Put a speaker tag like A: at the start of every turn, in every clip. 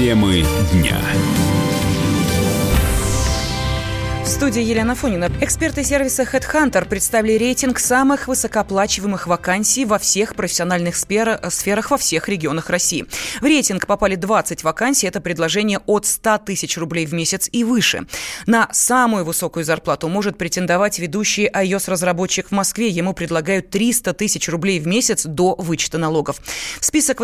A: Темы дня
B: студии Елена Фонина. Эксперты сервиса HeadHunter представили рейтинг самых высокооплачиваемых вакансий во всех профессиональных сферах во всех регионах России. В рейтинг попали 20 вакансий. Это предложение от 100 тысяч рублей в месяц и выше. На самую высокую зарплату может претендовать ведущий iOS-разработчик в Москве. Ему предлагают 300 тысяч рублей в месяц до вычета налогов. В список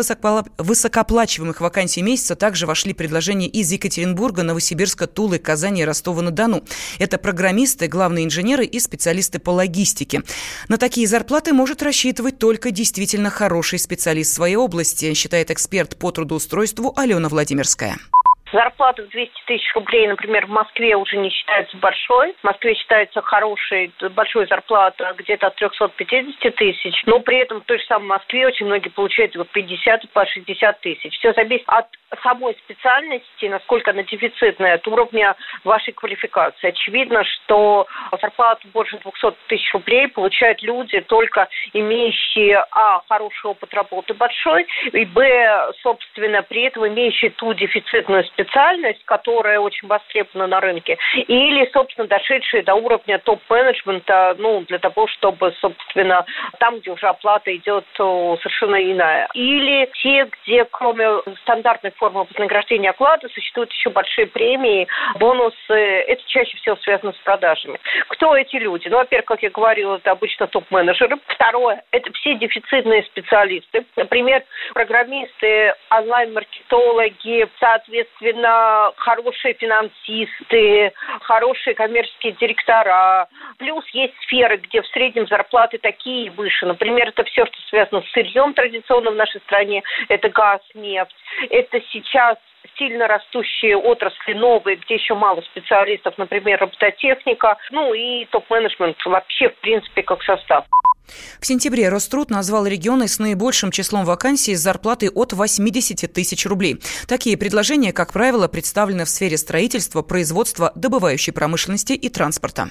B: высокооплачиваемых вакансий месяца также вошли предложения из Екатеринбурга, Новосибирска, Тулы, Казани и Ростова-на-Дону. Это программисты, главные инженеры и специалисты по логистике. На такие зарплаты может рассчитывать только действительно хороший специалист своей области, считает эксперт по трудоустройству Алена Владимирская.
C: Зарплата в 200 тысяч рублей, например, в Москве уже не считается большой. В Москве считается хорошей, большой зарплата где-то от 350 тысяч. Но при этом в той же самой Москве очень многие получают по 50 по 60 тысяч. Все зависит от самой специальности, насколько она дефицитная, от уровня вашей квалификации. Очевидно, что зарплату больше 200 тысяч рублей получают люди, только имеющие, а, хороший опыт работы большой, и, б, собственно, при этом имеющие ту дефицитную которая очень востребована на рынке, или, собственно, дошедшие до уровня топ-менеджмента, ну, для того, чтобы, собственно, там, где уже оплата идет совершенно иная. Или те, где кроме стандартной формы вознаграждения оклада существуют еще большие премии, бонусы. Это чаще всего связано с продажами. Кто эти люди? Ну, во-первых, как я говорила, это обычно топ-менеджеры. Второе, это все дефицитные специалисты. Например, программисты, онлайн-маркетологи, соответственно, особенно хорошие финансисты, хорошие коммерческие директора. Плюс есть сферы, где в среднем зарплаты такие выше. Например, это все, что связано с сырьем традиционно в нашей стране. Это газ, нефть. Это сейчас сильно растущие отрасли новые, где еще мало специалистов, например, робототехника, ну и топ-менеджмент вообще, в принципе, как состав.
B: В сентябре Роструд назвал регионы с наибольшим числом вакансий с зарплатой от 80 тысяч рублей. Такие предложения, как правило, представлены в сфере строительства, производства, добывающей промышленности и транспорта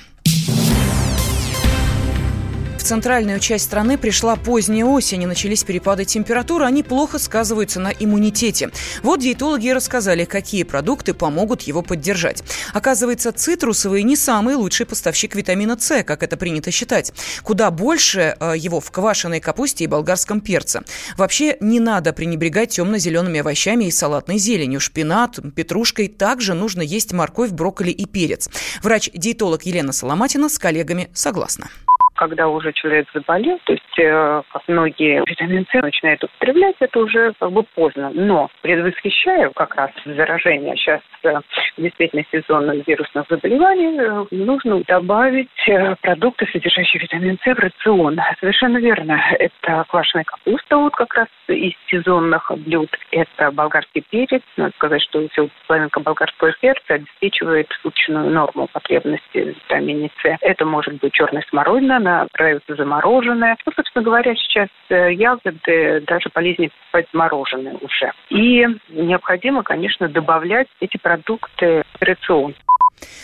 B: центральную часть страны пришла поздняя осень и начались перепады температуры. Они плохо сказываются на иммунитете. Вот диетологи рассказали, какие продукты помогут его поддержать. Оказывается, цитрусовые не самый лучший поставщик витамина С, как это принято считать. Куда больше э, его в квашеной капусте и болгарском перце. Вообще не надо пренебрегать темно-зелеными овощами и салатной зеленью. Шпинат, петрушкой также нужно есть морковь, брокколи и перец. Врач-диетолог Елена Соломатина с коллегами согласна
D: когда уже человек заболел, то есть э, многие витамин С начинают употреблять, это уже как бы поздно. Но предвосхищаю как раз заражение сейчас э, действительно сезонных вирусных заболеваний, э, нужно добавить э, продукты, содержащие витамин С в рацион. Совершенно верно. Это квашеная капуста, вот как раз из сезонных блюд. Это болгарский перец. Надо сказать, что половинка болгарского перца обеспечивает суточную норму потребности в витамине С. Это может быть черная смородина, она продается замороженная. Ну, собственно говоря, сейчас э, ягоды даже полезнее покупать мороженое уже. И необходимо, конечно, добавлять эти продукты в рацион.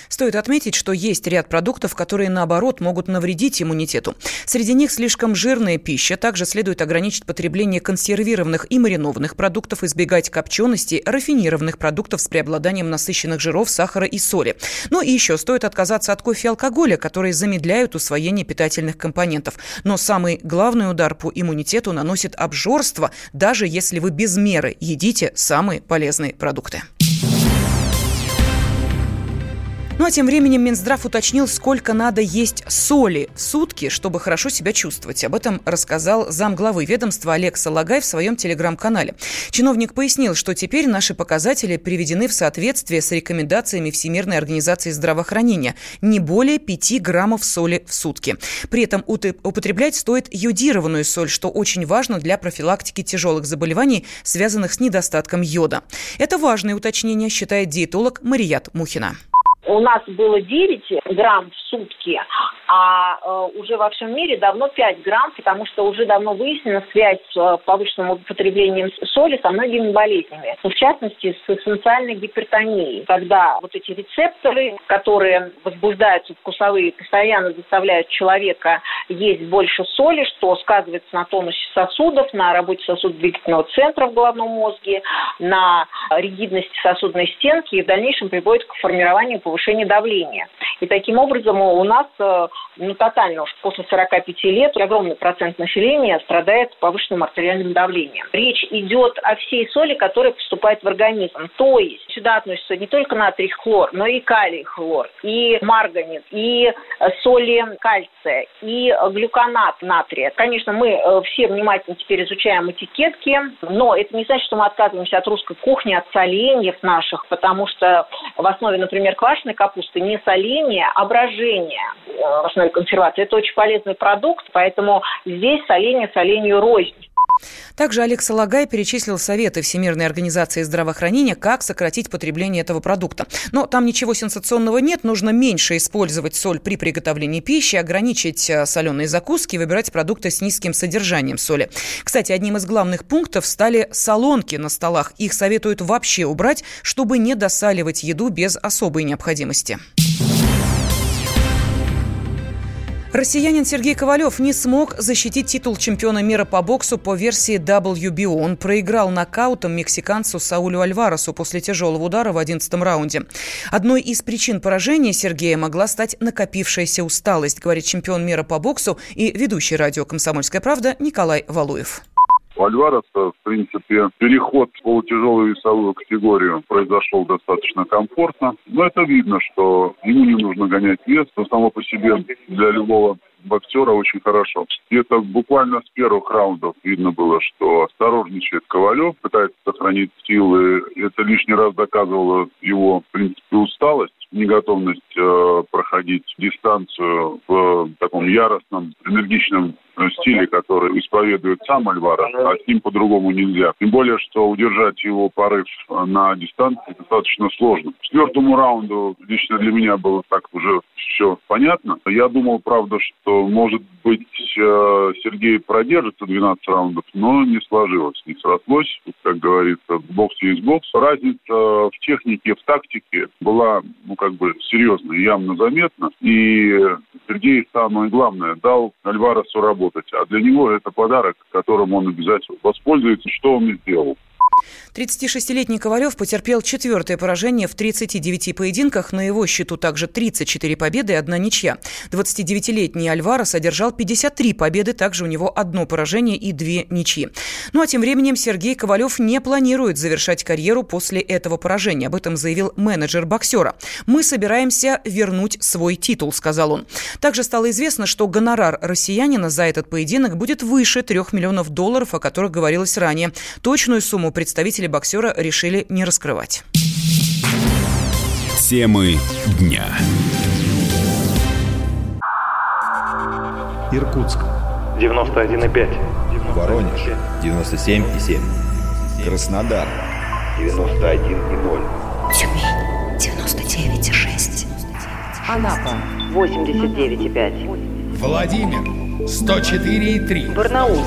B: Стоит отметить, что есть ряд продуктов, которые, наоборот, могут навредить иммунитету. Среди них слишком жирная пища. Также следует ограничить потребление консервированных и маринованных продуктов, избегать копчености, рафинированных продуктов с преобладанием насыщенных жиров, сахара и соли. Ну и еще стоит отказаться от кофе и алкоголя, которые замедляют усвоение питательных компонентов. Но самый главный удар по иммунитету наносит обжорство, даже если вы без меры едите самые полезные продукты. Ну а тем временем Минздрав уточнил, сколько надо есть соли в сутки, чтобы хорошо себя чувствовать. Об этом рассказал замглавы ведомства Олег Салагай в своем телеграм-канале. Чиновник пояснил, что теперь наши показатели приведены в соответствие с рекомендациями Всемирной организации здравоохранения. Не более 5 граммов соли в сутки. При этом употреблять стоит йодированную соль, что очень важно для профилактики тяжелых заболеваний, связанных с недостатком йода. Это важное уточнение, считает диетолог Марият Мухина.
A: У нас было 9 грамм в сутки, а э, уже во всем мире давно 5 грамм, потому что уже давно выяснена связь с э, повышенным употреблением соли со многими болезнями, в частности с эссенциальной гипертонией, когда вот эти рецепторы, которые возбуждаются вкусовые, постоянно заставляют человека есть больше соли, что сказывается на тонусе сосудов, на работе сосудодвигательного центра в головном мозге, на ригидности сосудной стенки и в дальнейшем приводит к формированию повышения давления. И таким образом у нас э, ну, тотально уж после 45 лет огромный процент населения страдает повышенным артериальным давлением. Речь идет о всей соли, которая поступает в организм. То есть сюда относятся не только натрий хлор, но и калий хлор, и марганец, и соли кальция, и глюконат натрия. Конечно, мы э, все внимательно теперь изучаем этикетки, но это не значит, что мы отказываемся от русской кухни, от соленьев наших, потому что в основе, например, квашеной капусты не соление, а брожение э, в консервации. Это очень полезный продукт, поэтому здесь соление соленью рознь.
B: Также Олег Салагай перечислил советы Всемирной организации здравоохранения, как сократить потребление этого продукта. Но там ничего сенсационного нет, нужно меньше использовать соль при приготовлении пищи, ограничить э, соленые закуски, выбирать продукты с низким содержанием соли. Кстати, одним из главных пунктов стали солонки на столах. Их советуют вообще убрать, чтобы не досаливать еду без особой необходимости. Россиянин Сергей Ковалев не смог защитить титул чемпиона мира по боксу по версии WBO. Он проиграл нокаутом мексиканцу Саулю Альваресу после тяжелого удара в 11 раунде. Одной из причин поражения Сергея могла стать накопившаяся усталость, говорит чемпион мира по боксу и ведущий радио «Комсомольская правда» Николай Валуев.
E: У Альвареса, в принципе, переход в полутяжелую весовую категорию произошел достаточно комфортно. Но это видно, что ему не нужно гонять вес, но само по себе для любого боксера очень хорошо. И это буквально с первых раундов видно было, что осторожничает Ковалев, пытается сохранить силы. Это лишний раз доказывало его, в принципе, усталость неготовность э, проходить дистанцию в таком яростном, энергичном стиле, который исповедует сам Альварес, а с ним по-другому нельзя. Тем более, что удержать его порыв на дистанции достаточно сложно. К четвертому раунду лично для меня было так уже все понятно. Я думал, правда, что, может быть, э, Сергей продержится 12 раундов, но не сложилось, не срослось. Как говорится, бокс есть бокс. Разница в технике, в тактике была, ну, как бы, серьезная, явно заметна. И Сергей, самое главное, дал Альваресу работать. А для него это подарок, которым он обязательно воспользуется. Что он и сделал.
B: 36-летний Ковалев потерпел четвертое поражение в 39 поединках. На его счету также 34 победы и одна ничья. 29-летний Альвара содержал 53 победы, также у него одно поражение и две ничьи. Ну а тем временем Сергей Ковалев не планирует завершать карьеру после этого поражения. Об этом заявил менеджер боксера. «Мы собираемся вернуть свой титул», — сказал он. Также стало известно, что гонорар россиянина за этот поединок будет выше 3 миллионов долларов, о которых говорилось ранее. Точную сумму представители боксера решили не раскрывать.
F: Темы дня.
G: Иркутск. 91,5.
H: Воронеж. 97,7. Краснодар.
I: 91,0. Тюмень. 99,6.
J: Анапа. 89,5.
K: Владимир. 104,3.
J: Барнаул.